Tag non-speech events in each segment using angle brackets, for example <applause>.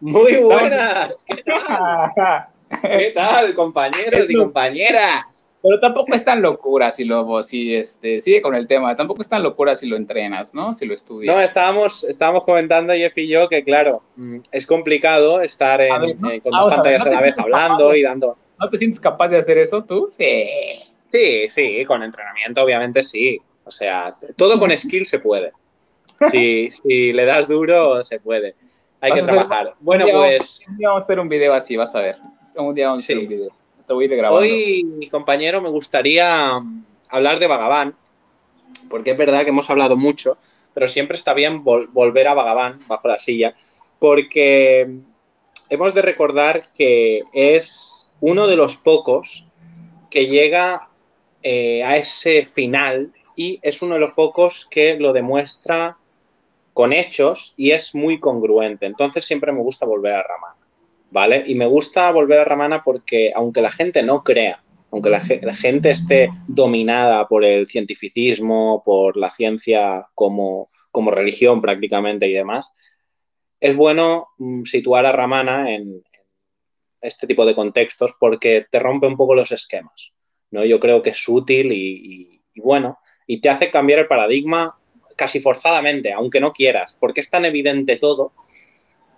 Muy buenas. ¿Qué tal? <laughs> ¿Qué tal, compañeros y compañeras? Pero tampoco es tan locura si lo, si este, sigue con el tema, tampoco es tan locura si lo entrenas, ¿no? Si lo estudias. No, estábamos, estábamos comentando Jeff y yo que, claro, mm, es complicado estar en, eh, con dos pantallas a, la vez hablando y dando. ¿No te sientes capaz de hacer eso tú? Sí. Sí, sí, con entrenamiento obviamente sí. O sea, todo con skill se puede. Si, si le das duro, se puede. Hay que trabajar. bueno, pues. Un día vamos a hacer un video así, vas a ver. Un día vamos a hacer un video. Te voy a ir grabando. Hoy, mi compañero, me gustaría hablar de Vagabán, porque es verdad que hemos hablado mucho, pero siempre está bien volver a Vagabán bajo la silla, porque hemos de recordar que es uno de los pocos que llega eh, a ese final y es uno de los pocos que lo demuestra con hechos y es muy congruente. Entonces siempre me gusta volver a Ramana, ¿vale? Y me gusta volver a Ramana porque aunque la gente no crea, aunque la, gente esté dominada por el cientificismo, por la ciencia como, como religión prácticamente y demás, es bueno mm, situar a Ramana en, este tipo de contextos porque te rompe un poco los esquemas. ¿no? Yo creo que es útil y bueno, y te hace cambiar el paradigma casi forzadamente, aunque no quieras, porque es tan evidente todo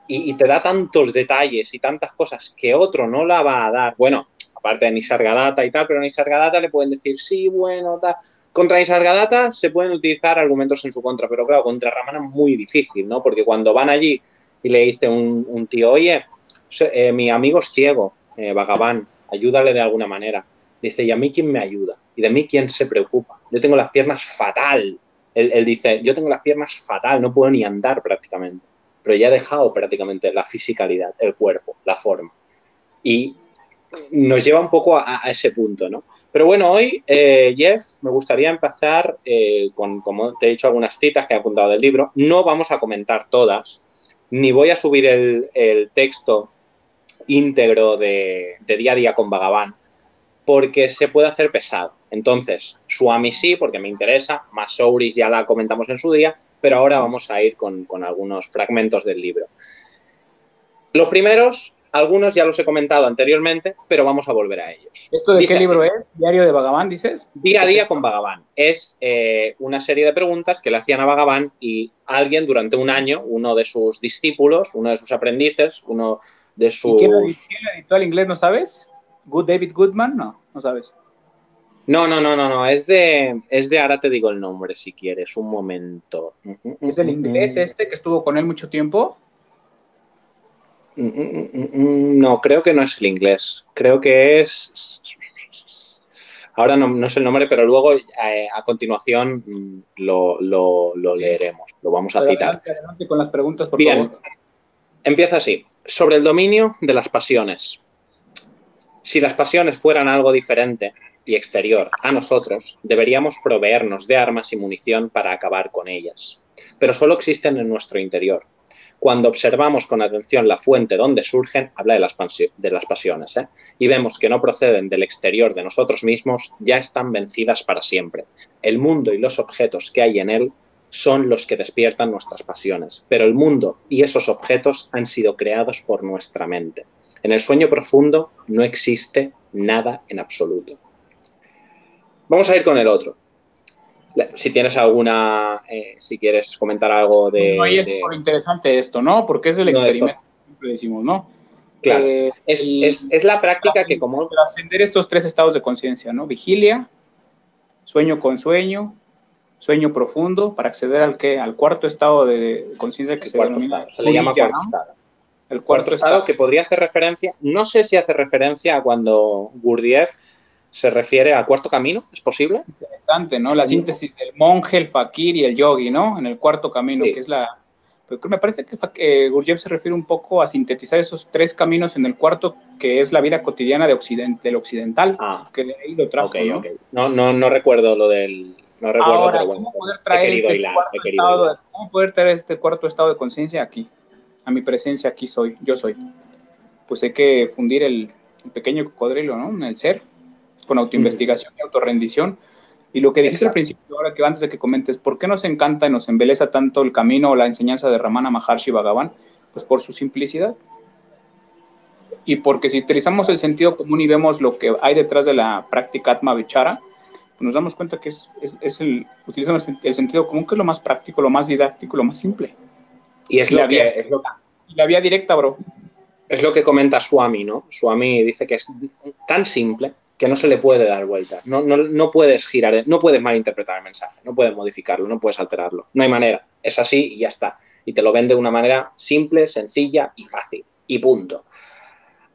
y, te da tantos detalles y tantas cosas que otro no la va a dar. Bueno, aparte de Nisargadatta y tal, pero a Nisargadatta le pueden decir, sí, bueno, tal. Contra Nisargadatta se pueden utilizar argumentos en su contra, pero claro, contra Ramana es muy difícil, ¿no? Porque cuando van allí y le dice un, tío, oye, eh, mi amigo es ciego, eh, Vagabán, ayúdale de alguna manera. Dice, ¿y a mí quién me ayuda? ¿Y de mí quién se preocupa? Yo tengo las piernas fatal él, dice, yo tengo las piernas fatal, no puedo ni andar prácticamente, pero ya he dejado prácticamente la fisicalidad, el cuerpo, la forma. Y nos lleva un poco a, ese punto, ¿no? Pero bueno, hoy, eh, Jeff, me gustaría empezar eh, con, como te he dicho, algunas citas que he apuntado del libro. No vamos a comentar todas, ni voy a subir el, texto íntegro de, de, día a día con Vagabán, porque se puede hacer pesado. Entonces, Suami sí, porque me interesa, Masouris ya la comentamos en su día, pero ahora vamos a ir con, algunos fragmentos del libro. Los primeros, algunos ya los he comentado anteriormente, pero vamos a volver a ellos. ¿Esto de qué libro es? ¿Diario de Vagabán, dices? Día a día con Vagabán. Es eh, una serie de preguntas que le hacían a Vagabán y alguien durante un año, uno de sus discípulos, uno de sus aprendices, uno de sus... ¿Y quién lo editó al inglés, no sabes? ¿Good David Goodman? No, no sabes. No, no, no, no, no, es de, es de, ahora te digo el nombre si quieres, un momento. ¿Es el inglés este que estuvo con él mucho tiempo? No, creo que no es el inglés, creo que es... Ahora no, no sé el nombre, pero luego eh, a continuación mm, lo, lo, leeremos, lo vamos a citar. Adelante, con las preguntas, por Bien, empieza así. Sobre el dominio de las pasiones. Si las pasiones fueran algo diferente, y exterior a nosotros, deberíamos proveernos de armas y munición para acabar con ellas. Pero solo existen en nuestro interior. Cuando observamos con atención la fuente donde surgen, habla de las, pasiones, ¿eh? y vemos que no proceden del exterior de nosotros mismos, ya están vencidas para siempre. El mundo y los objetos que hay en él son los que despiertan nuestras pasiones, pero el mundo y esos objetos han sido creados por nuestra mente. En el sueño profundo no existe nada en absoluto. Vamos a ir con el otro. Si tienes alguna, eh, si quieres comentar algo de... No, es interesante esto, ¿no? Porque es el experimento, siempre decimos, ¿no? Claro. Eh, es, la práctica que como... Ascender estos tres estados de conciencia, ¿no? Vigilia, sueño con sueño, sueño profundo, para acceder al que al cuarto estado de conciencia que se denomina... se le llama cuarto estado. El cuarto, estado, que podría hacer referencia, no sé si hace referencia a cuando Gurdjieff se refiere al cuarto camino, ¿es posible? Interesante, ¿no? La síntesis del monje, el fakir y el yogi, ¿no? En el cuarto camino, que es la... Pero me parece que eh, Gurdjieff se refiere un poco a sintetizar esos tres caminos en el cuarto, que es la vida cotidiana de occidente, del occidental, ah, que de ahí lo trajo, ¿no? ¿no? No, no, recuerdo lo del... No recuerdo, Ahora, ¿cómo poder traer este, cuarto estado ¿cómo poder traer este cuarto estado de conciencia aquí? A mi presencia aquí soy, yo soy. Pues hay que fundir el, el pequeño cocodrilo, ¿no? En el ser, con autoinvestigación y autorrendición. Y lo que dijiste al principio, ahora que antes de que comentes, ¿por qué nos encanta y nos embeleza tanto el camino o la enseñanza de Ramana Maharshi Bhagavan? Pues por su simplicidad. Y porque si utilizamos el sentido común y vemos lo que hay detrás de la práctica Atma Vichara, pues nos damos cuenta que es, es, el, utilizamos el sentido común, que es lo más práctico, lo más didáctico, lo más simple. Y es, lo, la que, vía, es lo, la vía directa, bro. Es lo que comenta Swami, ¿no? Swami dice que es tan simple que no se le puede dar vuelta. No, no, no, puedes girar, no puedes malinterpretar el mensaje, no puedes modificarlo, no puedes alterarlo. No hay manera. Es así y ya está. Y te lo vende de una manera simple, sencilla y fácil. Y punto.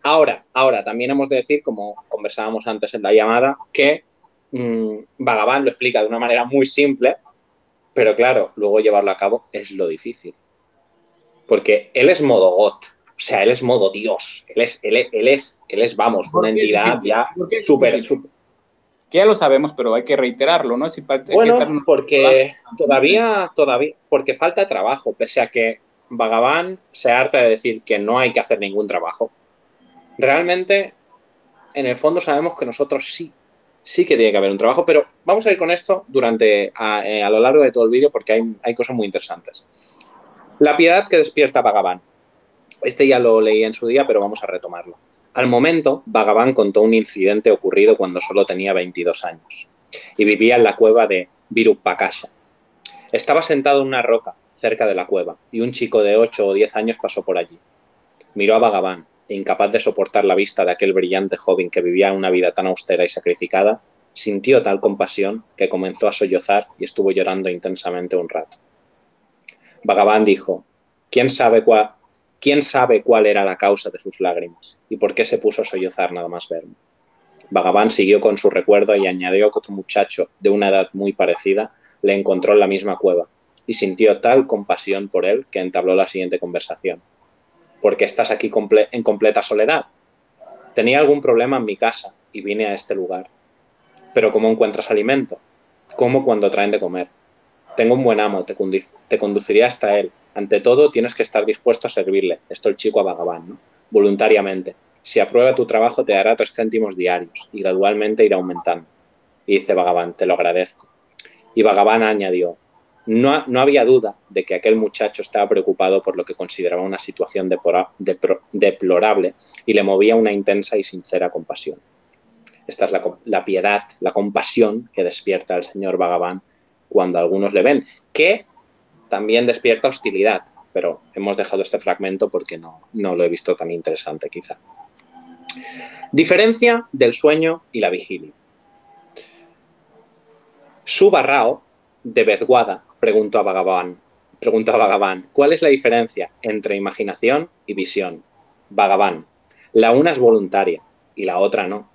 Ahora, ahora, también hemos de decir, como conversábamos antes en la llamada, que mmm, Vagabán lo explica de una manera muy simple, pero claro, luego llevarlo a cabo es lo difícil. Porque él es modo God, o sea, él es modo Dios, él es, él, es, él es, vamos, una entidad ya súper, Que ya lo sabemos, pero hay que reiterarlo, ¿no? bueno, porque todavía, todavía, porque falta trabajo, pese a que Vagabán se harta de decir que no hay que hacer ningún trabajo. Realmente, en el fondo sabemos que nosotros sí, sí que tiene que haber un trabajo, pero vamos a ir con esto durante, a, eh, a lo largo de todo el vídeo porque hay, hay cosas muy interesantes. La piedad que despierta Vagabán. Este ya lo leí en su día, pero vamos a retomarlo. Al momento, Vagabán contó un incidente ocurrido cuando solo tenía 22 años y vivía en la cueva de Virupakasha. Estaba sentado en una roca cerca de la cueva y un chico de 8 o 10 años pasó por allí. Miró a Vagabán e incapaz de soportar la vista de aquel brillante joven que vivía una vida tan austera y sacrificada, sintió tal compasión que comenzó a sollozar y estuvo llorando intensamente un rato. Vagabán dijo, ¿quién sabe cuál, ¿Quién sabe cuál era la causa de sus lágrimas y por qué se puso a sollozar nada más verme? Vagabán siguió con su recuerdo y añadió que otro muchacho de una edad muy parecida le encontró en la misma cueva y sintió tal compasión por él que entabló la siguiente conversación. ¿Por qué estás aquí en completa soledad? Tenía algún problema en mi casa y vine a este lugar. Pero ¿cómo encuentras alimento? ¿Cómo cuando traen de comer? Tengo un buen amo, te, conduciría hasta él ante todo, tienes que estar dispuesto a servirle. Esto el chico a Vagabán. Voluntariamente. Si aprueba tu trabajo, te dará tres céntimos diarios y gradualmente irá aumentando. Y dice Vagabán, te lo agradezco. Y Vagabán añadió, no, no, había duda de que aquel muchacho estaba preocupado por lo que consideraba una situación deplorable y le movía una intensa y sincera compasión. Esta es la, piedad, la compasión que despierta al señor Vagabán cuando algunos le ven, que también despierta hostilidad, pero hemos dejado este fragmento porque no, no lo he visto tan interesante quizá. Diferencia del sueño y la vigilia. Su Barrao, de Bezguada, preguntó a Vagabán, preguntó a Vagabán, ¿cuál es la diferencia entre imaginación y visión? Vagabán, la una es voluntaria y la otra no.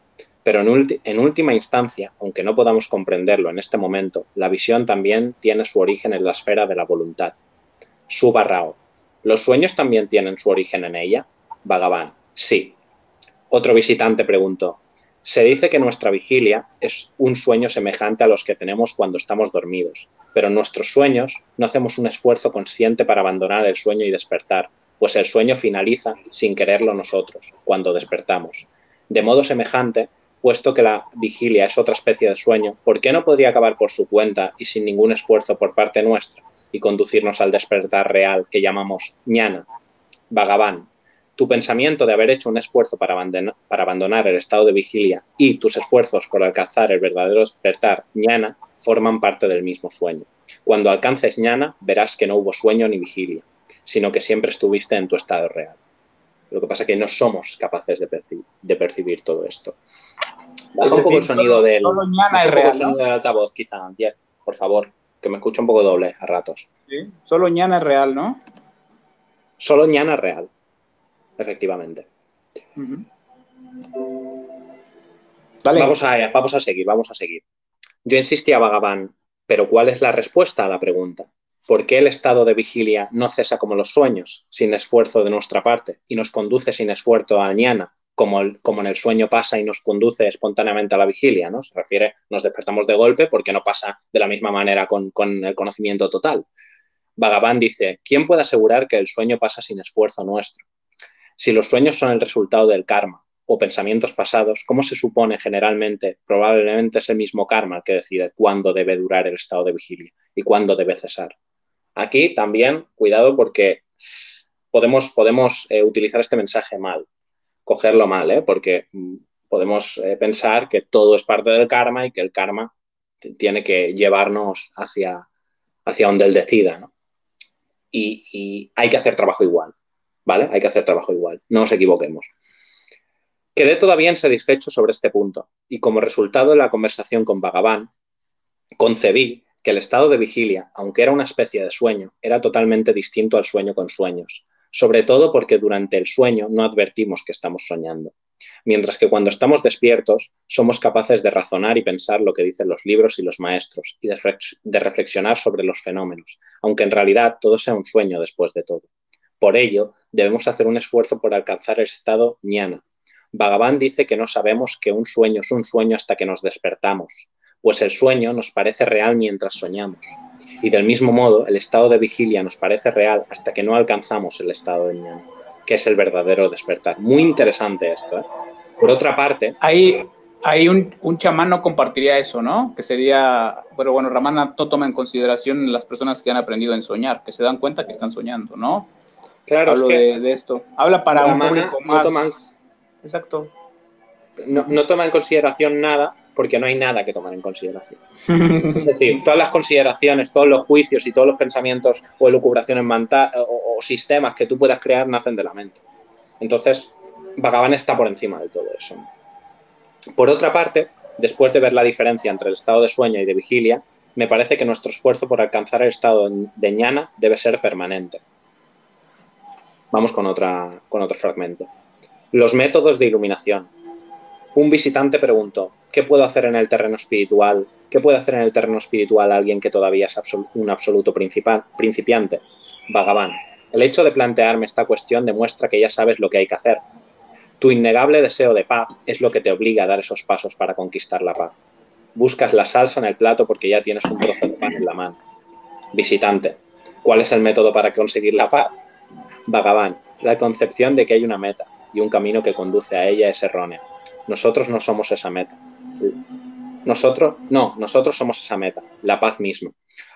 Pero en, última instancia, aunque no podamos comprenderlo en este momento, la visión también tiene su origen en la esfera de la voluntad. Subarrao. ¿Los sueños también tienen su origen en ella? Vagabán. Sí. Otro visitante preguntó. Se dice que nuestra vigilia es un sueño semejante a los que tenemos cuando estamos dormidos, pero en nuestros sueños no hacemos un esfuerzo consciente para abandonar el sueño y despertar, pues el sueño finaliza sin quererlo nosotros, cuando despertamos. De modo semejante, puesto que la vigilia es otra especie de sueño, ¿por qué no podría acabar por su cuenta y sin ningún esfuerzo por parte nuestra y conducirnos al despertar real que llamamos ñana? Vagabán, tu pensamiento de haber hecho un esfuerzo para abandonar, el estado de vigilia y tus esfuerzos por alcanzar el verdadero despertar ñana forman parte del mismo sueño. Cuando alcances ñana, verás que no hubo sueño ni vigilia, sino que siempre estuviste en tu estado real. Lo que pasa es que no somos capaces de percibir todo esto. Baja un poco el sonido del, solo ñana es real, ¿no? del altavoz, quizá, por favor, que me escucho un poco doble a ratos. ¿Sí? Solo ñana es real, ¿no? Solo ñana es real, efectivamente. Uh -huh. Vamos, a, vamos a seguir, vamos a seguir. Yo insistía, Vagabán, pero ¿cuál es la respuesta a la pregunta? ¿Por qué el estado de vigilia no cesa como los sueños, sin esfuerzo de nuestra parte, y nos conduce sin esfuerzo a ñana, como, en el sueño pasa y nos conduce espontáneamente a la vigilia, ¿no? Se refiere, nos despertamos de golpe porque no pasa de la misma manera con, el conocimiento total. Vagabán dice, ¿quién puede asegurar que el sueño pasa sin esfuerzo nuestro? Si los sueños son el resultado del karma o pensamientos pasados, ¿cómo se supone generalmente? Probablemente es el mismo karma el que decide cuándo debe durar el estado de vigilia y cuándo debe cesar. Aquí también, cuidado porque podemos, podemos eh, utilizar este mensaje mal, cogerlo mal, ¿eh? porque mm, podemos eh, pensar que todo es parte del karma y que el karma tiene que llevarnos hacia, hacia donde él decida, ¿no? Y, y, hay que hacer trabajo igual, ¿vale? Hay que hacer trabajo igual, no nos equivoquemos. Quedé todavía insatisfecho sobre este punto y como resultado de la conversación con Bhagavan, concebí que el estado de vigilia, aunque era una especie de sueño, era totalmente distinto al sueño con sueños, sobre todo porque durante el sueño no advertimos que estamos soñando, mientras que cuando estamos despiertos somos capaces de razonar y pensar lo que dicen los libros y los maestros y de reflexionar sobre los fenómenos, aunque en realidad todo sea un sueño después de todo. Por ello, debemos hacer un esfuerzo por alcanzar el estado ñana. Bhagavan dice que no sabemos que un sueño es un sueño hasta que nos despertamos, pues el sueño nos parece real mientras soñamos. Y del mismo modo, el estado de vigilia nos parece real hasta que no alcanzamos el estado de ñana, que es el verdadero despertar. Muy interesante esto. ¿eh? Por otra parte... Ahí, ahí un, un, chamán no compartiría eso, ¿no? Que sería, bueno, bueno, Ramana no toma en consideración las personas que han aprendido en soñar, que se dan cuenta que están soñando, ¿no? Claro, Hablo de, esto. Habla para un público más... Exacto. No, no toma en consideración nada porque no hay nada que tomar en consideración. Es decir, todas las consideraciones, todos los juicios y todos los pensamientos o elucubraciones o, sistemas que tú puedas crear nacen de la mente. Entonces, Bhagavan está por encima de todo eso. Por otra parte, después de ver la diferencia entre el estado de sueño y de vigilia, me parece que nuestro esfuerzo por alcanzar el estado de ñana debe ser permanente. Vamos con, otra, con otro fragmento. Los métodos de iluminación. Un visitante preguntó, ¿qué puedo hacer en el terreno espiritual? ¿Qué puede hacer en el terreno espiritual alguien que todavía es un absoluto principiante? Bhagavan, el hecho de plantearme esta cuestión demuestra que ya sabes lo que hay que hacer. Tu innegable deseo de paz es lo que te obliga a dar esos pasos para conquistar la paz. Buscas la salsa en el plato porque ya tienes un trozo de pan en la mano. Visitante, ¿cuál es el método para conseguir la paz? Bhagavan, la concepción de que hay una meta y un camino que conduce a ella es errónea. Nosotros no somos esa meta. Nosotros, no, nosotros somos esa meta, la paz misma.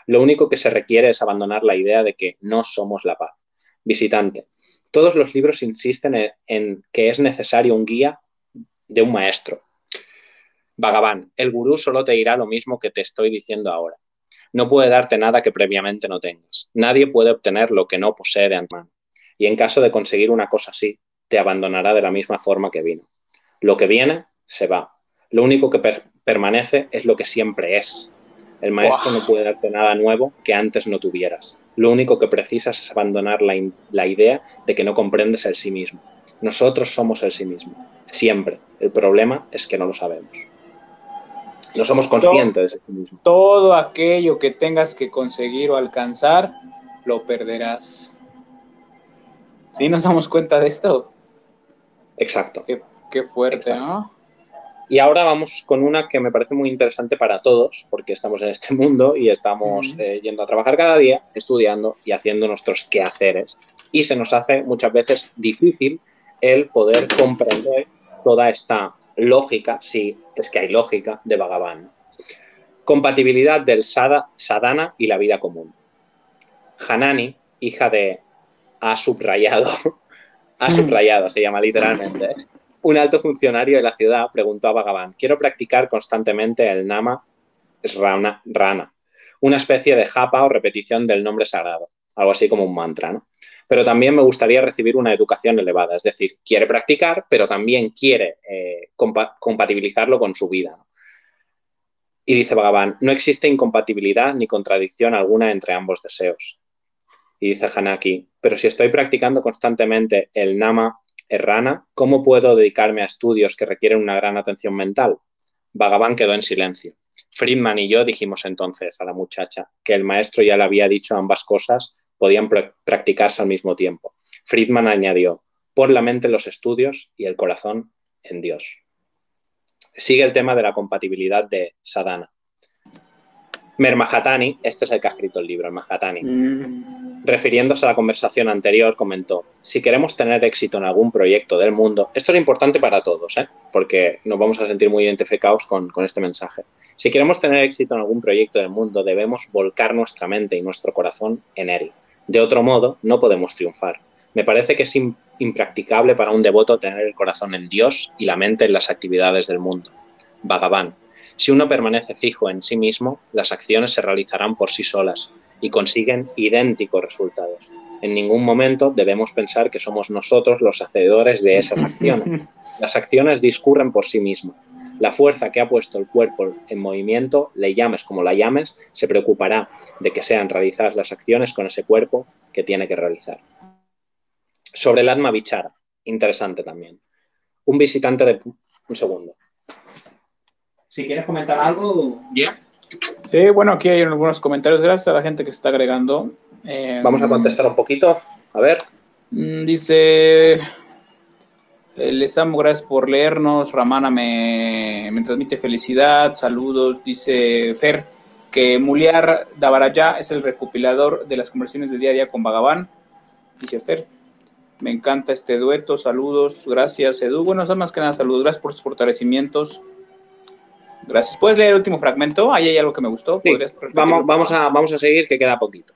Lo único que se requiere es abandonar la idea de que no somos la paz. Visitante, todos los libros insisten en, que es necesario un guía de un maestro. Vagabán, el gurú solo te dirá lo mismo que te estoy diciendo ahora. No puede darte nada que previamente no tengas. Nadie puede obtener lo que no posee de antemano. Y en caso de conseguir una cosa así, te abandonará de la misma forma que vino. Lo que viene, se va. Lo único que permanece es lo que siempre es. El maestro no puede darte nada nuevo que antes no tuvieras. Lo único que precisas es abandonar la, la idea de que no comprendes el sí mismo. Nosotros somos el sí mismo. Siempre. El problema es que no lo sabemos. No somos conscientes de sí mismo. Todo aquello que tengas que conseguir o alcanzar, lo perderás. ¿Sí nos damos cuenta de esto? Exacto. Qué, fuerte, ¿no? Y ahora vamos con una que me parece muy interesante para todos, porque estamos en este mundo y estamos eh, yendo a trabajar cada día, estudiando y haciendo nuestros quehaceres. Y se nos hace muchas veces difícil el poder comprender toda esta lógica, sí, es que hay lógica, de Bhagavan. Compatibilidad del sada, sadhana y la vida común. Hanani, hija de A subrayado, ha <laughs> subrayado, se llama literalmente. Un alto funcionario de la ciudad preguntó a Bhagavan, quiero practicar constantemente el nama rana, rana, una especie de japa o repetición del nombre sagrado, algo así como un mantra, ¿no? Pero también me gustaría recibir una educación elevada, es decir, quiere practicar, pero también quiere eh, compatibilizarlo con su vida. Y dice Bhagavan, no existe incompatibilidad ni contradicción alguna entre ambos deseos. Y dice Hanaki, pero si estoy practicando constantemente el nama errana, ¿cómo puedo dedicarme a estudios que requieren una gran atención mental? Bhagavan quedó en silencio. Friedman y yo dijimos entonces a la muchacha que el maestro ya le había dicho ambas cosas podían practicarse al mismo tiempo. Friedman añadió, por la mente los estudios y el corazón en Dios. Sigue el tema de la compatibilidad de sadhana. Mermahatani, este es el que ha escrito el libro, el Mahatani, mm. refiriéndose a la conversación anterior, comentó, si queremos tener éxito en algún proyecto del mundo, esto es importante para todos, ¿eh? porque nos vamos a sentir muy identificados con, con este mensaje. Si queremos tener éxito en algún proyecto del mundo, debemos volcar nuestra mente y nuestro corazón en él. De otro modo, no podemos triunfar. Me parece que es impracticable para un devoto tener el corazón en Dios y la mente en las actividades del mundo. Bhagavan. Si uno permanece fijo en sí mismo, las acciones se realizarán por sí solas y consiguen idénticos resultados. En ningún momento debemos pensar que somos nosotros los hacedores de esas acciones. <laughs> Las acciones discurren por sí mismas. La fuerza que ha puesto el cuerpo en movimiento, le llames como la llames, se preocupará de que sean realizadas las acciones con ese cuerpo que tiene que realizar. Sobre el Atma Vichara, interesante también. Un visitante de... Un segundo. Si quieres comentar algo, ya. Sí, bueno, aquí hay algunos comentarios. Gracias a la gente que se está agregando. Vamos a contestar un poquito. A ver. Mm, dice. Eh, les amo, gracias por leernos. Ramana me, me transmite felicidad. Saludos. Dice Fer que Muliar Davarayá es el recopilador de las conversaciones de día a día con Bhagavan. Dice Fer. Me encanta este dueto. Saludos. Gracias, Edu. Bueno, más que nada, saludos. Gracias por sus fortalecimientos. Gracias. ¿Puedes leer el último fragmento? Ahí hay algo que me gustó. Vamos, vamos, a, vamos a seguir, que queda poquito.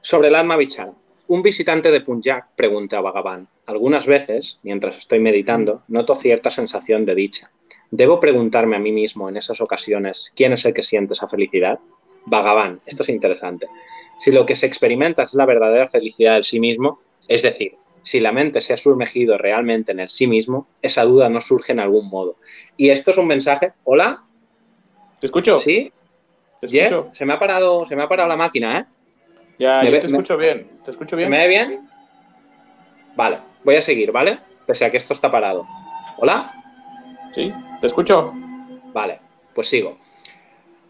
Sobre el alma bichal. Un visitante de Punjab pregunta a Bhagavan. Algunas veces, mientras estoy meditando, noto cierta sensación de dicha. ¿Debo preguntarme a mí mismo en esas ocasiones quién es el que siente esa felicidad? Bhagavan, esto es interesante. Si lo que se experimenta es la verdadera felicidad del sí mismo, es decir, si la mente se ha sumergido realmente en el sí mismo, esa duda no surge en algún modo. Y esto es un mensaje. ¿Hola? ¿Te escucho? ¿Sí? ¿Te escucho? Se me ha parado, se me ha parado la máquina, ¿eh? Ya, yo te escucho bien. ¿Te escucho bien? ¿Me ve bien? Vale, voy a seguir, ¿vale? Pese a que esto está parado. ¿Hola? Sí, te escucho. Vale, pues sigo.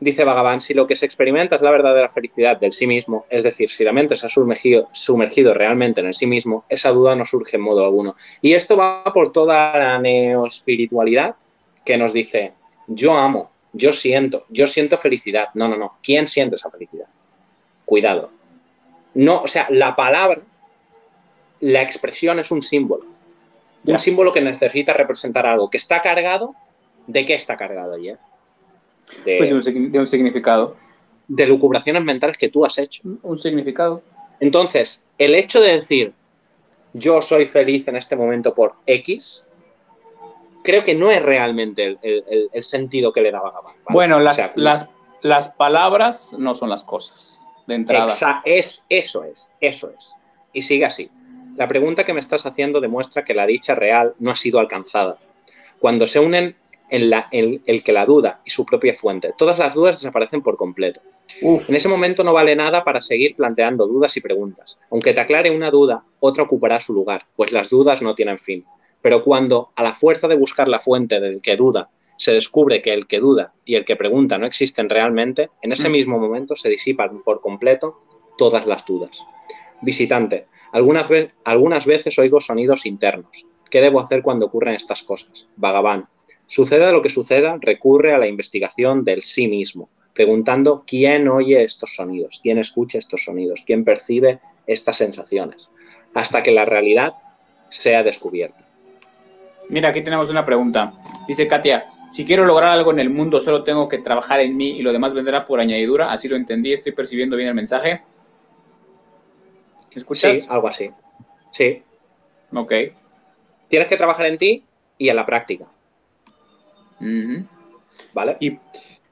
Dice Bhagavan, si lo que se experimenta es la verdadera felicidad del sí mismo, es decir, si la mente se ha sumergido, sumergido realmente en el sí mismo, esa duda no surge en modo alguno. Y esto va por toda la neoespiritualidad que nos dice, yo amo, yo siento, yo siento felicidad. No, no, no. ¿Quién siente esa felicidad? Cuidado. No, o sea, la palabra, la expresión es un símbolo. Un símbolo que necesita representar algo, que está cargado. ¿De qué está cargado, ya? De, pues de un, significado. De lucubraciones mentales que tú has hecho. Un significado. Entonces, el hecho de decir yo soy feliz en este momento por X, creo que no es realmente el, sentido que le daba Gabán. Bueno, las, las, las palabras no son las cosas de entrada. es, eso es, eso es. Y sigue así. La pregunta que me estás haciendo demuestra que la dicha real no ha sido alcanzada. Cuando se unen en la, el, que la duda y su propia fuente, todas las dudas desaparecen por completo. En ese momento no vale nada para seguir planteando dudas y preguntas. Aunque te aclare una duda, otra ocupará su lugar, pues las dudas no tienen fin. Pero cuando, a la fuerza de buscar la fuente del que duda, se descubre que el que duda y el que pregunta no existen realmente, en ese mm. mismo momento se disipan por completo todas las dudas. Visitante, algunas, algunas veces oigo sonidos internos. ¿Qué debo hacer cuando ocurren estas cosas? Vagabán. Suceda lo que suceda, recurre a la investigación del sí mismo, preguntando quién oye estos sonidos, quién escucha estos sonidos, quién percibe estas sensaciones, hasta que la realidad sea descubierta. Mira, aquí tenemos una pregunta. Dice Katia, si quiero lograr algo en el mundo, solo tengo que trabajar en mí y lo demás vendrá por añadidura. Así lo entendí, estoy percibiendo bien el mensaje. escuchas? Sí, algo así. Sí. Ok. Tienes que trabajar en ti y en la práctica. ¿Vale? Y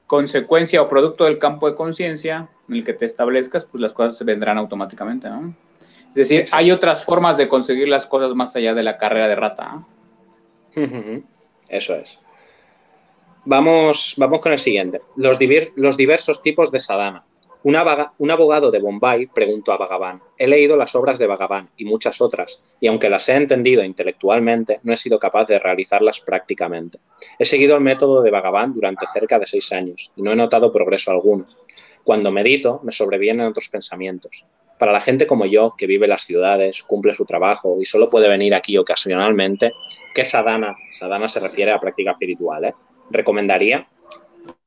consecuencia o producto del campo de conciencia en el que te establezcas, pues las cosas se vendrán automáticamente. Es decir, hay otras formas de conseguir las cosas más allá de la carrera de rata. Eso es. Vamos, vamos con el siguiente. Los, diversos tipos de sadhana. un abogado de Bombay preguntó a Bhagavan, he leído las obras de Bhagavan y muchas otras, y aunque las he entendido intelectualmente, no he sido capaz de realizarlas prácticamente. He seguido el método de Bhagavan durante cerca de seis años y no he notado progreso alguno. Cuando medito, me sobrevienen otros pensamientos. Para la gente como yo, que vive en las ciudades, cumple su trabajo y solo puede venir aquí ocasionalmente, ¿qué sadhana? Sadhana se refiere a práctica espiritual, ¿eh? Recomendaría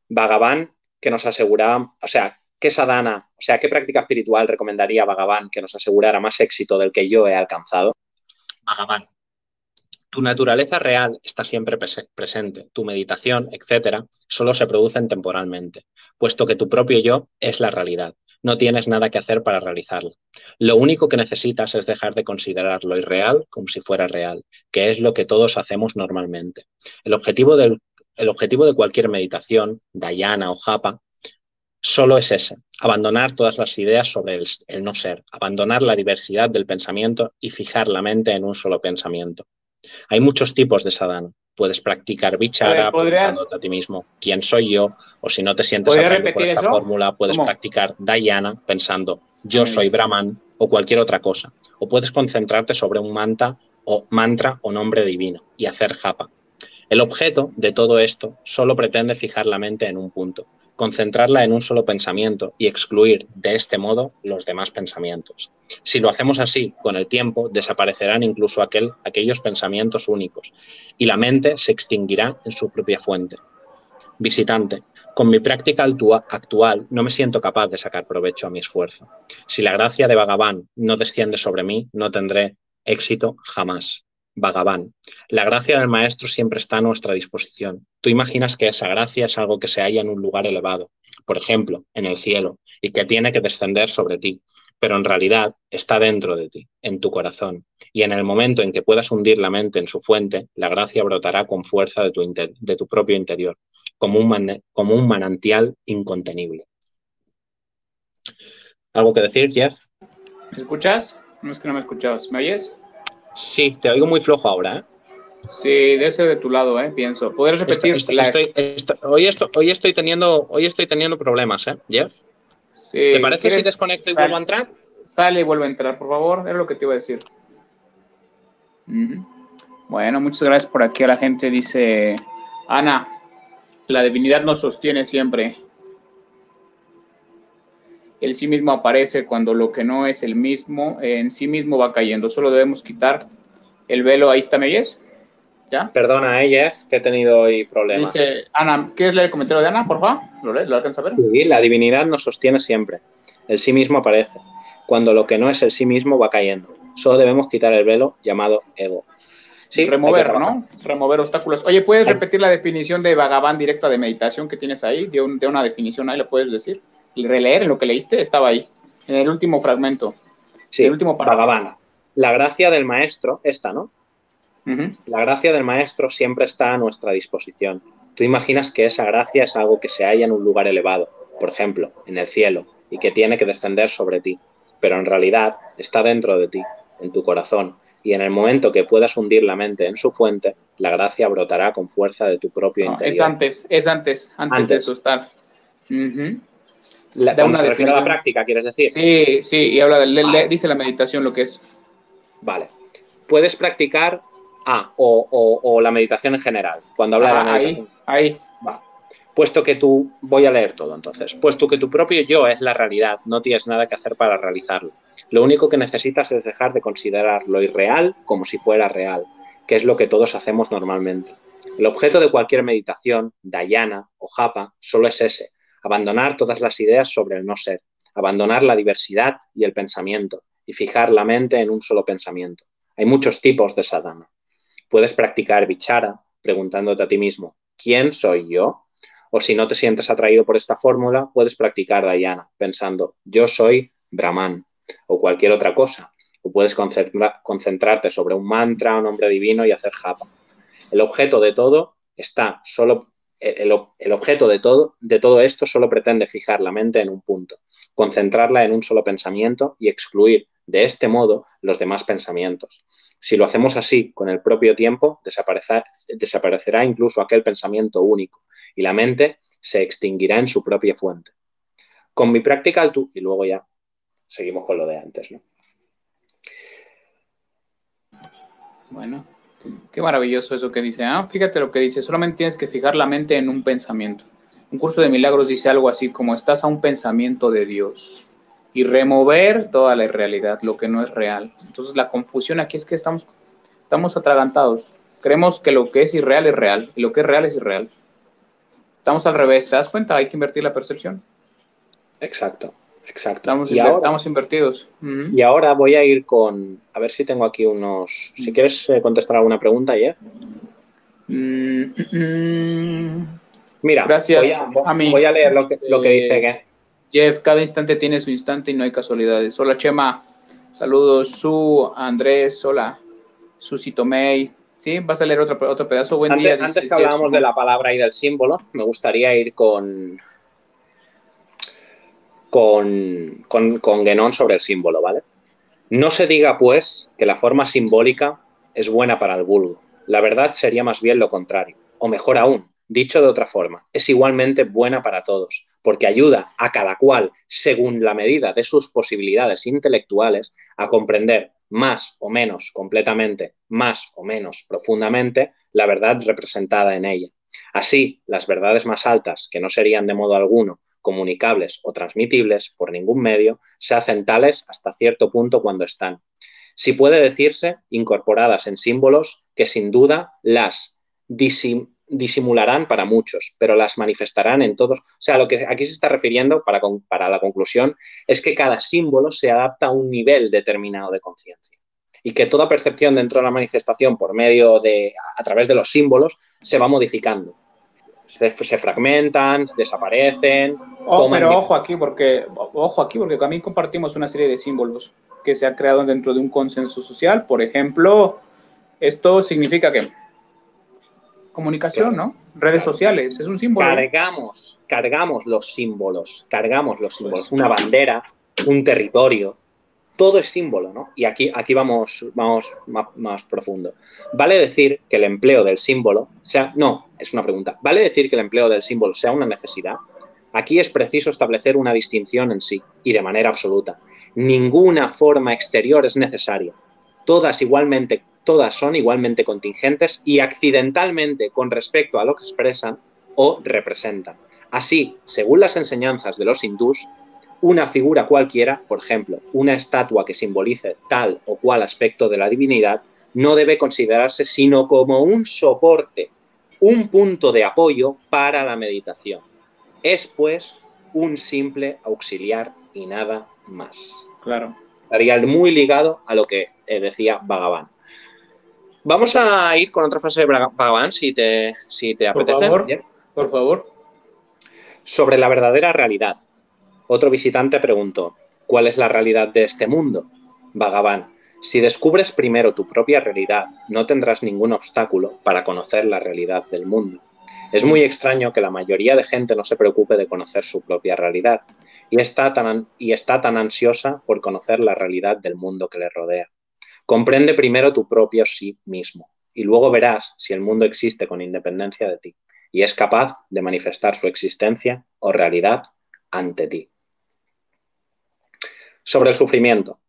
Bhagavan que nos asegura, o sea, ¿qué sadhana, o sea, qué práctica espiritual recomendaría Bhagavan que nos asegurara más éxito del que yo he alcanzado? Bhagavan. Tu naturaleza real está siempre presente. Tu meditación, etcétera, solo se producen temporalmente, puesto que tu propio yo es la realidad. No tienes nada que hacer para realizarla. Lo único que necesitas es dejar de considerar lo irreal como si fuera real, que es lo que todos hacemos normalmente. El objetivo, del, el objetivo de cualquier meditación, Dayana o Japa, solo es ese, abandonar todas las ideas sobre el, el, no ser, abandonar la diversidad del pensamiento y fijar la mente en un solo pensamiento. Hay muchos tipos de sadhana. Puedes practicar bichara preguntándote a ti mismo quién soy yo, o si no te sientes atraído por esta fórmula, puedes practicar dhyana pensando yo soy brahman o cualquier otra cosa. O puedes concentrarte sobre un manta o mantra o nombre divino y hacer japa. El objeto de todo esto solo pretende fijar la mente en un punto, concentrarla en un solo pensamiento y excluir de este modo los demás pensamientos. Si lo hacemos así, con el tiempo desaparecerán incluso aquel, aquellos pensamientos únicos y la mente se extinguirá en su propia fuente. Visitante, con mi práctica actual no me siento capaz de sacar provecho a mi esfuerzo. Si la gracia de Bhagavan no desciende sobre mí, no tendré éxito jamás. Bhagavan. La gracia del Maestro siempre está a nuestra disposición. Tú imaginas que esa gracia es algo que se halla en un lugar elevado, por ejemplo, en el cielo, y que tiene que descender sobre ti, pero en realidad está dentro de ti, en tu corazón, y en el momento en que puedas hundir la mente en su fuente, la gracia brotará con fuerza de tu, de tu propio interior, como un, como un manantial incontenible. ¿Algo que decir, Jeff? ¿Me escuchas? No es que no me escuchabas. ¿Me oyes? Sí, te oigo muy flojo ahora, ¿eh? Sí, debe ser de tu lado, ¿eh? Pienso. ¿Podrías repetir? hoy, estoy, teniendo, hoy estoy teniendo problemas, ¿eh, Jeff? Sí, ¿Te parece si desconecto y vuelvo a entrar? Sale y vuelve a entrar, por favor. Era lo que te iba a decir. Bueno, muchas gracias por aquí a la gente. Dice Ana, la divinidad nos sostiene siempre. El sí mismo aparece cuando lo que no es el mismo en sí mismo va cayendo. Solo debemos quitar el velo. Ahí está, ¿me ¿Ya? Perdona, ella que he tenido hoy problemas. Dice Ana, ¿qué es el comentario de Ana, por favor? ¿Lo, ¿Lo alcanza a ver? Sí, la divinidad nos sostiene siempre. El sí mismo aparece. Cuando lo que no es el sí mismo va cayendo. Solo debemos quitar el velo llamado ego. Sí, remover, ¿no? Remover obstáculos. Oye, ¿puedes repetir la definición de Bhagavan directa de meditación que tienes ahí? De, de una definición ahí, ¿lo puedes decir? Releer en lo que leíste, estaba ahí, en el último fragmento. Sí, el último Bhagavan. La gracia del maestro, esta, ¿no? La gracia del maestro siempre está a nuestra disposición. Tú imaginas que esa gracia es algo que se halla en un lugar elevado, por ejemplo, en el cielo, y que tiene que descender sobre ti, pero en realidad está dentro de ti, en tu corazón, y en el momento que puedas hundir la mente en su fuente, la gracia brotará con fuerza de tu propio interior. Es antes, es antes, antes, de eso estar. La, de una se a la práctica, ¿quieres decir? Sí, sí, y habla de, dice la meditación lo que es. Vale. Puedes practicar Ah, o, la meditación en general, cuando habla de la ah, meditación. Ahí, ahí. Va. Puesto que tú, voy a leer todo entonces, puesto que tu propio yo es la realidad, no tienes nada que hacer para realizarlo. Lo único que necesitas es dejar de considerar lo irreal como si fuera real, que es lo que todos hacemos normalmente. El objeto de cualquier meditación, dayana o japa, solo es ese, abandonar todas las ideas sobre el no ser, abandonar la diversidad y el pensamiento y fijar la mente en un solo pensamiento. Hay muchos tipos de sadhana. Puedes practicar bichara preguntándote a ti mismo, ¿quién soy yo? O si no te sientes atraído por esta fórmula, puedes practicar dhyana pensando, yo soy brahman o cualquier otra cosa. O puedes concentrarte sobre un mantra, un nombre divino y hacer japa. El objeto de todo está solo el, objeto de todo, de todo esto solo pretende fijar la mente en un punto, concentrarla en un solo pensamiento y excluir de este modo los demás pensamientos. Si lo hacemos así con el propio tiempo, desaparecerá incluso aquel pensamiento único y la mente se extinguirá en su propia fuente. Con mi práctica tú, y luego ya seguimos con lo de antes, ¿no? Bueno, qué maravilloso eso que dice. ¿ah? Fíjate lo que dice, solamente tienes que fijar la mente en un pensamiento. Un curso de milagros dice algo así como estás a un pensamiento de Dios y remover toda la irrealidad, lo que no es real. Entonces la confusión aquí es que estamos, estamos atragantados. Creemos que lo que es irreal es real y lo que es real es irreal. Estamos al revés, ¿te das cuenta? Hay que invertir la percepción. Exacto, exacto. Estamos, estamos invertidos. Y ahora voy a ir con, a ver si tengo aquí unos, si quieres eh, contestar alguna pregunta, Jeff. Mm. Mira, Gracias voy a, a, mí. voy a leer lo que, lo que dice que Jeff, cada instante tiene su instante y no hay casualidades. Hola, Chema. Saludos. Su Andrés, hola. Susito May. Sí, vas a leer otro, otro pedazo. Buen día. Antes que hablábamos de la palabra y del símbolo, me gustaría ir con, con, con, con sobre el símbolo, ¿vale? No se diga, pues, que la forma simbólica es buena para el vulgo. La verdad sería más bien lo contrario. O mejor aún, dicho de otra forma, es igualmente buena para todos, porque ayuda a cada cual, según la medida de sus posibilidades intelectuales, a comprender más o menos completamente, más o menos profundamente, la verdad representada en ella. Así, las verdades más altas, que no serían de modo alguno comunicables o transmitibles por ningún medio, se hacen tales hasta cierto punto cuando están. Si puede decirse, incorporadas en símbolos que sin duda las disimularán para muchos, pero las manifestarán en todos. O sea, lo que aquí se está refiriendo para, para la conclusión es que cada símbolo se adapta a un nivel determinado de conciencia y que toda percepción dentro de la manifestación por medio de, a través de los símbolos, se va modificando se, fragmentan, desaparecen. Oh, pero ojo aquí, porque, ojo aquí, porque también compartimos una serie de símbolos que se han creado dentro de un consenso social. Por ejemplo, esto significa que comunicación, ¿no? Redes sociales, es un símbolo. Cargamos, cargamos los símbolos, cargamos los símbolos. Una bandera, un territorio, todo es símbolo, ¿no? Y aquí, aquí vamos, vamos más, profundo. ¿Vale decir que el empleo del símbolo sea... No, es una pregunta. ¿Vale decir que el empleo del símbolo sea una necesidad? Aquí es preciso establecer una distinción en sí y de manera absoluta. Ninguna forma exterior es necesaria. Todas igualmente, todas son igualmente contingentes y accidentalmente con respecto a lo que expresan o representan. Así, según las enseñanzas de los hindús, una figura cualquiera, por ejemplo, una estatua que simbolice tal o cual aspecto de la divinidad, no debe considerarse sino como un soporte, un punto de apoyo para la meditación. Es pues un simple auxiliar y nada más. Claro. Estaría muy ligado a lo que eh, decía Bhagavan. Vamos a ir con otra frase de Bhagavan, si te, si te apetece. Por favor, por favor. Sobre la verdadera realidad. Otro visitante preguntó, ¿cuál es la realidad de este mundo? Vagabán, si descubres primero tu propia realidad, no tendrás ningún obstáculo para conocer la realidad del mundo. Es muy extraño que la mayoría de gente no se preocupe de conocer su propia realidad y y está tan ansiosa por conocer la realidad del mundo que le rodea. Comprende primero tu propio sí mismo y luego verás si el mundo existe con independencia de ti y es capaz de manifestar su existencia o realidad ante ti sobre el sufrimiento.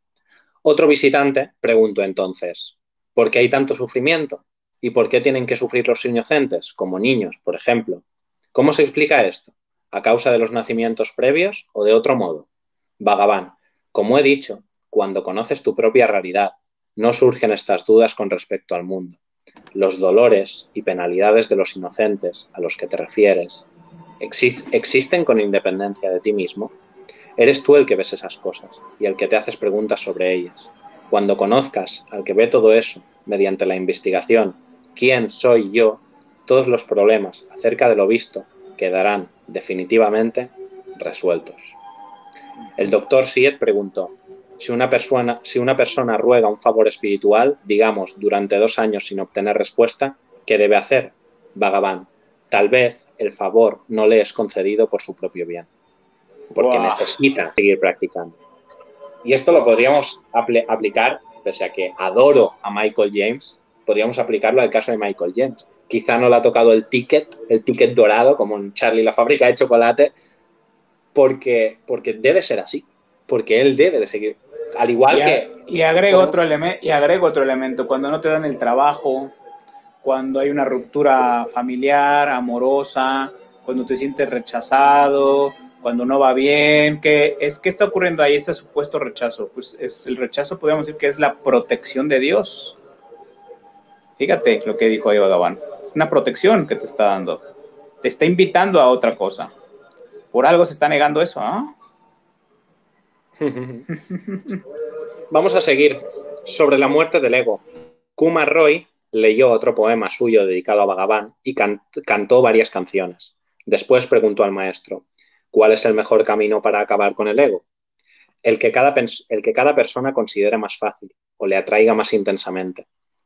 Otro visitante preguntó entonces, ¿por qué hay tanto sufrimiento? ¿Y por qué tienen que sufrir los inocentes, como niños, por ejemplo? ¿Cómo se explica esto? ¿A causa de los nacimientos previos o de otro modo? Vagabán, como he dicho, cuando conoces tu propia realidad, no surgen estas dudas con respecto al mundo. Los dolores y penalidades de los inocentes a los que te refieres existen con independencia de ti mismo Eres tú el que ves esas cosas y el que te haces preguntas sobre ellas. Cuando conozcas al que ve todo eso mediante la investigación, quién soy yo, todos los problemas acerca de lo visto quedarán definitivamente resueltos. El doctor Siet preguntó, si una, persona, si una persona ruega un favor espiritual, digamos, durante dos años sin obtener respuesta, ¿qué debe hacer? Vagabán, tal vez el favor no le es concedido por su propio bien porque necesita seguir practicando. Y esto lo podríamos aplicar, pese a que adoro a Michael James, podríamos aplicarlo al caso de Michael James. Quizá no le ha tocado el ticket, el ticket dorado, como en Charlie la fábrica de chocolate, porque, porque debe ser así, porque él debe de seguir. Al igual que... Y agrego, otro y agrego otro elemento, cuando no te dan el trabajo, cuando hay una ruptura familiar, amorosa, cuando te sientes rechazado, cuando no va bien, ¿qué, es, ¿qué está ocurriendo ahí? Ese supuesto rechazo. Pues es el rechazo, podemos decir que es la protección de Dios. Fíjate lo que dijo ahí Vagabán. Es una protección que te está dando. Te está invitando a otra cosa. Por algo se está negando eso, ¿no? <laughs> Vamos a seguir. Sobre la muerte del ego. Kumar Roy leyó otro poema suyo dedicado a Vagabán y cantó varias canciones. Después preguntó al maestro, ¿Cuál es el mejor camino para acabar con el ego? El que, cada, el que cada persona considere más fácil o le atraiga más intensamente.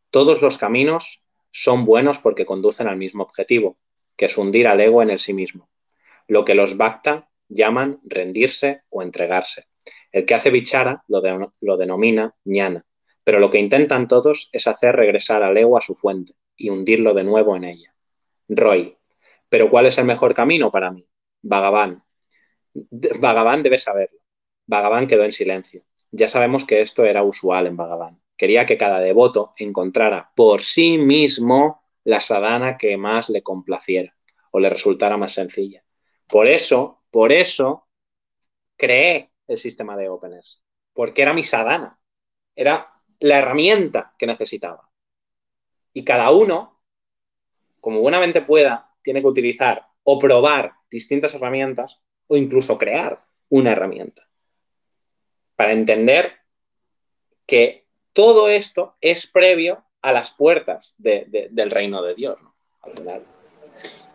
Todos los caminos son buenos porque conducen al mismo objetivo, que es hundir al ego en el sí mismo. Lo que los Bhakta llaman rendirse o entregarse. El que hace bichara lo, lo denomina ñana, pero lo que intentan todos es hacer regresar al ego a su fuente y hundirlo de nuevo en ella. Roy, ¿pero cuál es el mejor camino para mí? Bhagavan. Bhagavan debe saberlo. Bhagavan quedó en silencio. Ya sabemos que esto era usual en Bhagavan. Quería que cada devoto encontrara por sí mismo la sadhana que más le complaciera o le resultara más sencilla. Por eso, por eso creé el sistema de Openness, porque era mi sadhana, era la herramienta que necesitaba. Y cada uno, como buenamente pueda, tiene que utilizar o probar distintas herramientas o incluso crear una herramienta para entender que todo esto es previo a las puertas del reino de Dios, Al final.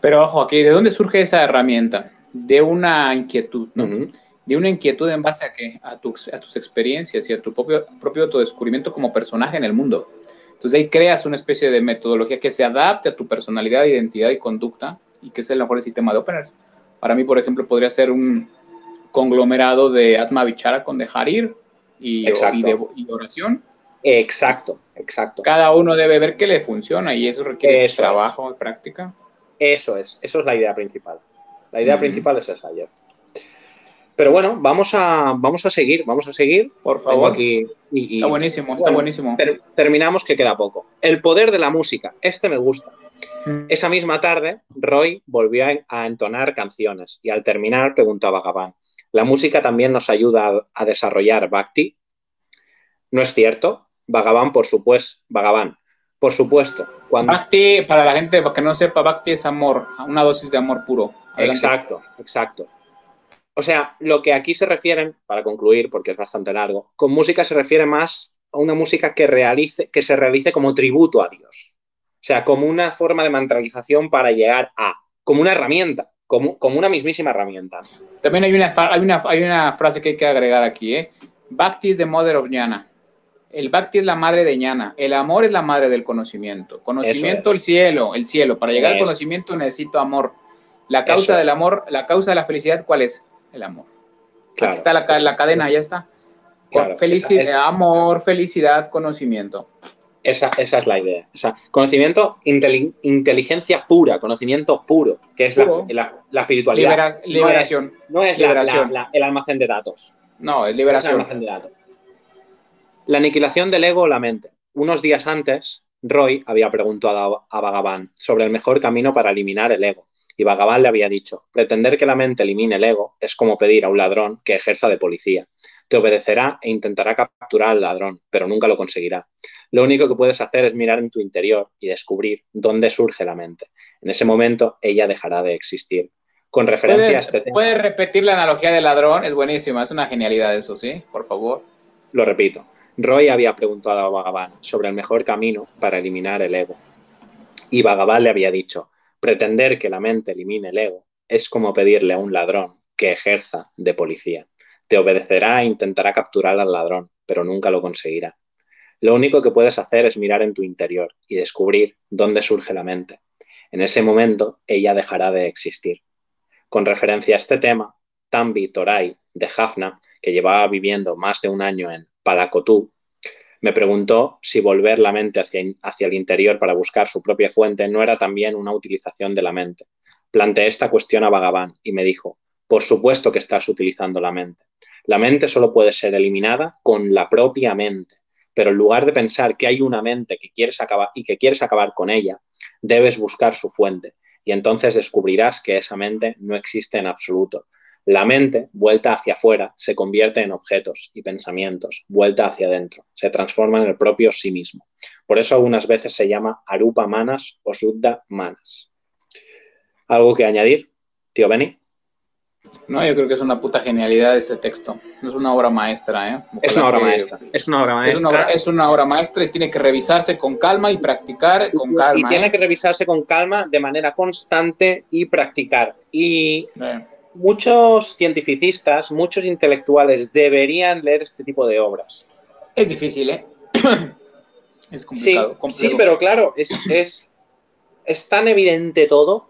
Pero ojo, aquí, ¿de dónde surge esa herramienta? De una inquietud, ¿no? De una inquietud en base a qué? A tus, a tus experiencias y a tu propio, propio autodescubrimiento como personaje en el mundo. Entonces ahí creas una especie de metodología que se adapte a tu personalidad, identidad y conducta y que es el mejor sistema de openers. Para mí, por ejemplo, podría ser un conglomerado de Atma Vichara con dejar ir y, y, de, y oración. Exacto, exacto. Cada uno debe ver que le funciona y eso requiere trabajo y práctica. Eso es, eso es la idea principal. La idea principal es esa, ayer. Pero bueno, vamos a, vamos a seguir, vamos a seguir. Por favor. Aquí está buenísimo, está buenísimo. terminamos que queda poco. El poder de la música. Este me gusta. Mm. Esa misma tarde, Roy volvió a entonar canciones y al terminar preguntó a Bhagavan, ¿la música también nos ayuda a, desarrollar Bhakti? ¿No es cierto? Bhagavan, por supuesto, Bhagavan, por supuesto. Cuando... Bhakti, para la gente que no sepa, Bhakti es amor, una dosis de amor puro. Exacto, exacto. O sea, lo que aquí se refieren, para concluir, porque es bastante largo, con música se refiere más a una música que, realice, que se realice como tributo a Dios. O sea, como una forma de mantralización para llegar a, como una herramienta, como, como una mismísima herramienta. También hay una, hay, una, hay una frase que hay que agregar aquí, ¿eh? Bhakti is the mother of jnana. El Bhakti es la madre de jnana. El amor es la madre del conocimiento. Conocimiento, el cielo, el cielo. Para llegar al conocimiento necesito amor. La causa del amor, la causa de la felicidad, ¿cuál es? el amor. Aquí está la, la, cadena, ya está. felicidad, amor, felicidad, conocimiento. Esa, esa, es la idea. conocimiento, inteligencia pura, conocimiento puro, que es la, la, espiritualidad. liberación. No es, liberación. el almacén de datos. No, es liberación. La aniquilación del ego o la mente. Unos días antes, Roy había preguntado a, a Bhagavan sobre el mejor camino para eliminar el ego. Y Bhagavan le había dicho, pretender que la mente elimine el ego es como pedir a un ladrón que ejerza de policía. Te obedecerá e intentará capturar al ladrón, pero nunca lo conseguirá. Lo único que puedes hacer es mirar en tu interior y descubrir dónde surge la mente. En ese momento ella dejará de existir. Con referencia a este tema. ¿Puedes repetir la analogía del ladrón? Es buenísima, es una genialidad eso, ¿sí? Por favor. Lo repito. Roy había preguntado a Bhagavan sobre el mejor camino para eliminar el ego. Y Bhagavan le había dicho, Pretender que la mente elimine el ego es como pedirle a un ladrón que ejerza de policía. Te obedecerá e intentará capturar al ladrón, pero nunca lo conseguirá. Lo único que puedes hacer es mirar en tu interior y descubrir dónde surge la mente. En ese momento, ella dejará de existir. Con referencia a este tema, Tambi Torai, de Jafna, que llevaba viviendo más de un año en Palacotú, me preguntó si volver la mente hacia, hacia, el interior para buscar su propia fuente no era también una utilización de la mente. Planteé esta cuestión a Bhagavan y me dijo, por supuesto que estás utilizando la mente. La mente solo puede ser eliminada con la propia mente, pero en lugar de pensar que hay una mente que quieres acabar y que quieres acabar con ella, debes buscar su fuente y entonces descubrirás que esa mente no existe en absoluto, la mente, vuelta hacia afuera, se convierte en objetos y pensamientos, vuelta hacia adentro, se transforma en el propio sí mismo. Por eso algunas veces se llama Arupa Manas o Suddha Manas. ¿Algo que añadir, tío Benny? No, yo creo que es una puta genialidad este texto. Es una obra maestra, ¿eh? es una obra maestra. Es una obra maestra. Es una obra, maestra y tiene que revisarse con calma y practicar con calma. Y tiene ¿eh? que revisarse con calma de manera constante y practicar. Y muchos cientificistas, muchos intelectuales deberían leer este tipo de obras. Es difícil, ¿eh? <coughs> es complicado. Sí, pero claro, es, es, tan evidente todo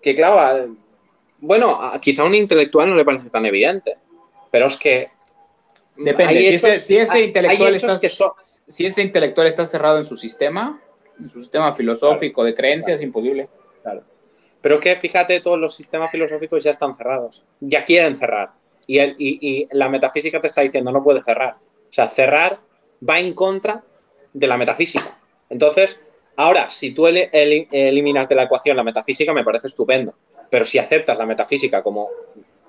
que, claro, bueno, quizá a un intelectual no le parece tan evidente, pero es que Depende, si, ese, intelectual está, si ese intelectual está cerrado en su sistema, en su sistema filosófico de creencias, es imposible. Claro. Pero es que fíjate, todos los sistemas filosóficos ya están cerrados, ya quieren cerrar. Y, y, la metafísica te está diciendo no puede cerrar. O sea, cerrar va en contra de la metafísica. Entonces, ahora, si tú eliminas de la ecuación la metafísica, me parece estupendo. Pero si aceptas la metafísica como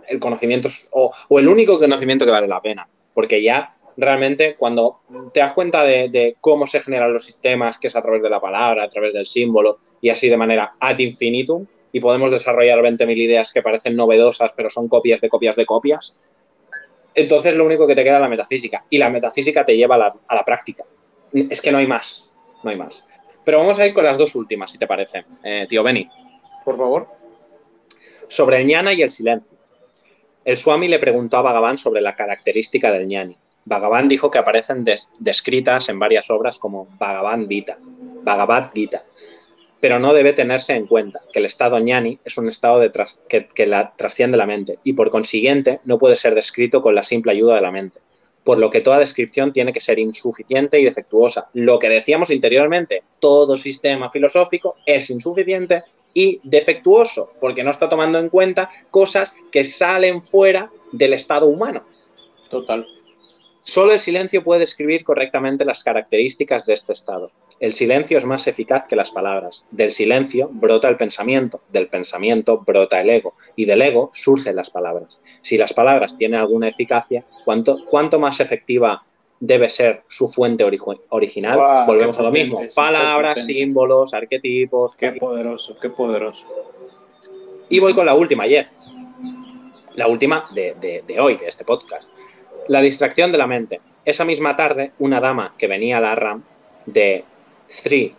el conocimiento o, o el único conocimiento que vale la pena, porque ya realmente cuando te das cuenta de, cómo se generan los sistemas, que es a través de la palabra, a través del símbolo y así de manera ad infinitum, y podemos desarrollar 20.000 ideas que parecen novedosas, pero son copias de copias de copias, entonces lo único que te queda es la metafísica. Y la metafísica te lleva a la, práctica. Es que no hay más, no hay más. Pero vamos a ir con las dos últimas, si te parece, eh, tío Benny. Por favor. Sobre el ñana y el silencio. El Swami le preguntó a Bhagavan sobre la característica del ñani. Bhagavan dijo que aparecen descritas en varias obras como Bhagavan Gita, Bhagavad Gita, pero no debe tenerse en cuenta que el estado ñani es un estado de que, la trasciende la mente y por consiguiente no puede ser descrito con la simple ayuda de la mente, por lo que toda descripción tiene que ser insuficiente y defectuosa. Lo que decíamos interiormente, todo sistema filosófico es insuficiente y defectuoso, porque no está tomando en cuenta cosas que salen fuera del estado humano. Total. Solo el silencio puede describir correctamente las características de este estado. El silencio es más eficaz que las palabras. Del silencio brota el pensamiento, del pensamiento brota el ego y del ego surgen las palabras. Si las palabras tienen alguna eficacia, ¿cuánto, cuánto más efectiva debe ser su fuente original. Volvemos a lo mismo. Palabras, símbolos, arquetipos. Qué poderoso, qué poderoso. Y voy con la última, Jeff. La última de, hoy, de este podcast. La distracción de la mente. Esa misma tarde, una dama que venía a la RAM de Sri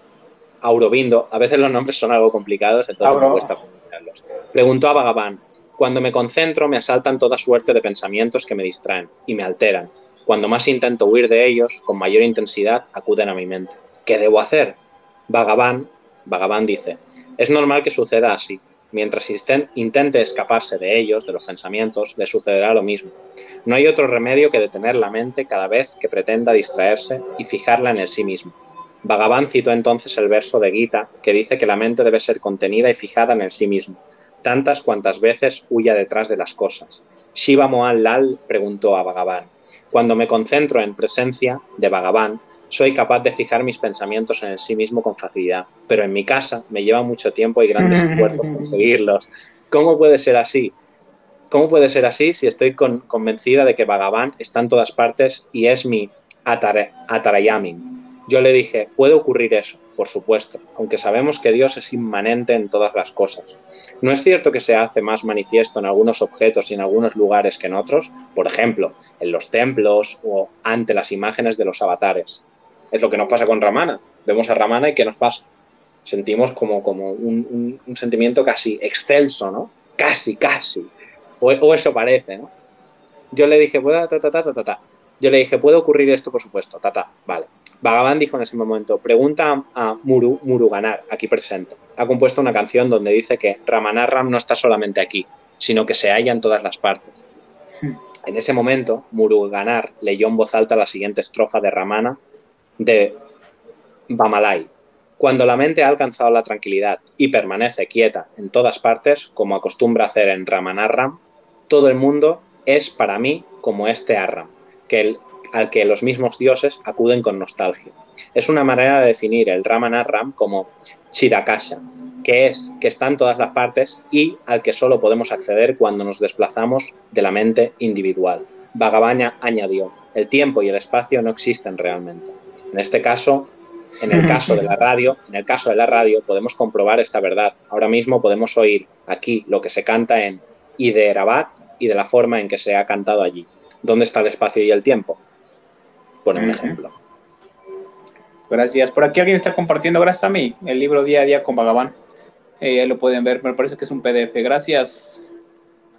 Aurobindo, a veces los nombres son algo complicados, entonces me cuesta pronunciarlos, preguntó a Bhagavan, cuando me concentro me asaltan toda suerte de pensamientos que me distraen y me alteran cuando más intento huir de ellos, con mayor intensidad acuden a mi mente. ¿Qué debo hacer? Vagabán, Vagabán dice, es normal que suceda así. Mientras intente escaparse de ellos, de los pensamientos, le sucederá lo mismo. No hay otro remedio que detener la mente cada vez que pretenda distraerse y fijarla en el sí mismo. Vagabán citó entonces el verso de Gita que dice que la mente debe ser contenida y fijada en el sí mismo, tantas cuantas veces huya detrás de las cosas. Shiva Mohan Lal preguntó a Bhagavan, cuando me concentro en presencia de Bhagavan, soy capaz de fijar mis pensamientos en el sí mismo con facilidad, pero en mi casa me lleva mucho tiempo y grandes <laughs> esfuerzos conseguirlos. ¿Cómo puede ser así? ¿Cómo puede ser así si estoy convencida de que Bhagavan está en todas partes y es mi Atarayamin? Yo le dije, puede ocurrir eso, por supuesto, aunque sabemos que Dios es inmanente en todas las cosas. ¿No es cierto que se hace más manifiesto en algunos objetos y en algunos lugares que en otros? Por ejemplo, en los templos o ante las imágenes de los avatares. Es lo que nos pasa con Ramana. Vemos a Ramana y ¿qué nos pasa? Sentimos como, como un, sentimiento casi excelso, ¿no? Casi, casi. O, eso parece, ¿no? Yo le dije, ¿puedo? Ta, ta, ta, ta, Yo le dije, ¿puede ocurrir esto? Por supuesto, ta, vale. Bhagavan dijo en ese momento, pregunta a Muru, Muruganar, aquí presente. Ha compuesto una canción donde dice que Ramanarram no está solamente aquí, sino que se halla en todas las partes. En ese momento, Muruganar leyó en voz alta la siguiente estrofa de Ramana de Bamalai. Cuando la mente ha alcanzado la tranquilidad y permanece quieta en todas partes, como acostumbra hacer en Ramanarram, todo el mundo es para mí como este Arram, al que los mismos dioses acuden con nostalgia. Es una manera de definir el Ramanarram como Shirakasha, que es que está en todas las partes y al que solo podemos acceder cuando nos desplazamos de la mente individual. Bhagavaña añadió, el tiempo y el espacio no existen realmente. En este caso, en el caso de la <laughs> radio, en el caso de la radio podemos comprobar esta verdad. Ahora mismo podemos oír aquí lo que se canta en Iderabat y de la forma en que se ha cantado allí. ¿Dónde está el espacio y el tiempo? un ejemplo. Gracias. Por aquí alguien está compartiendo, gracias a mí, el libro Día a Día con Vagabán. Eh, lo pueden ver, me parece que es un PDF. Gracias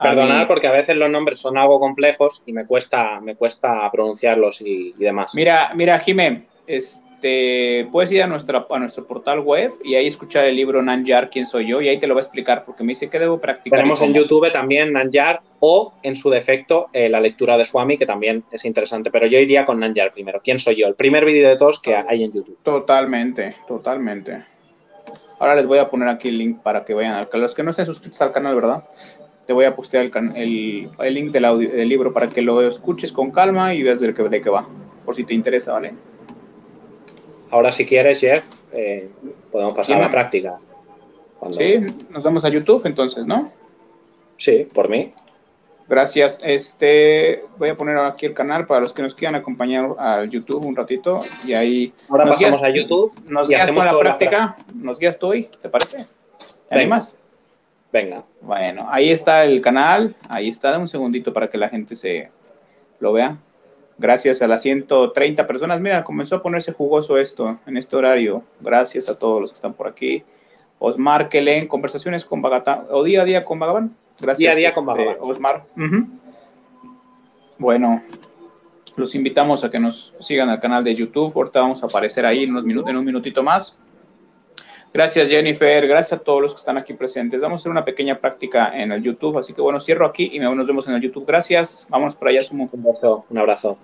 Perdonad porque a veces los nombres son algo complejos y me cuesta, me cuesta pronunciarlos y, demás. Mira, mira, Jimé, este, puedes ir a, nuestra, a nuestro portal web y ahí escuchar el libro Nanjar, quién soy yo, y ahí te lo voy a explicar porque me dice que debo practicar. Tenemos en YouTube también Nanjar o, en su defecto, eh, la lectura de Swami, que también es interesante, pero yo iría con Nanjar primero. ¿Quién soy yo? El primer vídeo de todos que hay en YouTube. Totalmente, totalmente. Ahora les voy a poner aquí el link para que vayan al canal. Los que no estén suscritos al canal, ¿verdad? te voy a postear el, el, link del, audio, del, libro para que lo escuches con calma y veas de qué, de qué va, por si te interesa, ¿vale? Ahora, si quieres, Jeff, eh, podemos pasar a la práctica. Sí, nos vamos a YouTube entonces, ¿no? Sí, por mí. Gracias. Este, voy a poner aquí el canal para los que nos quieran acompañar al YouTube un ratito y ahí. Ahora pasamos a YouTube. Nos guías con la práctica. Nos guías tú hoy, ¿te parece? ¿Te animas? Venga. Bueno, ahí está el canal. Ahí está. Un segundito para que la gente se lo vea. Gracias a las 130 personas. Mira, comenzó a ponerse jugoso esto en este horario. Gracias a todos los que están por aquí. Osmar que leen conversaciones con Bagatán o día a día con Vagabán. Gracias. Día a día con este, Osmar. Bueno, los invitamos a que nos sigan al canal de YouTube. Ahorita vamos a aparecer ahí en, unos minutos, en un minutito más. Gracias Jennifer, gracias a todos los que están aquí presentes. Vamos a hacer una pequeña práctica en el YouTube, así que bueno, cierro aquí y nos vemos en el YouTube. Gracias, vamos por allá, Sumo. Un abrazo. Un abrazo.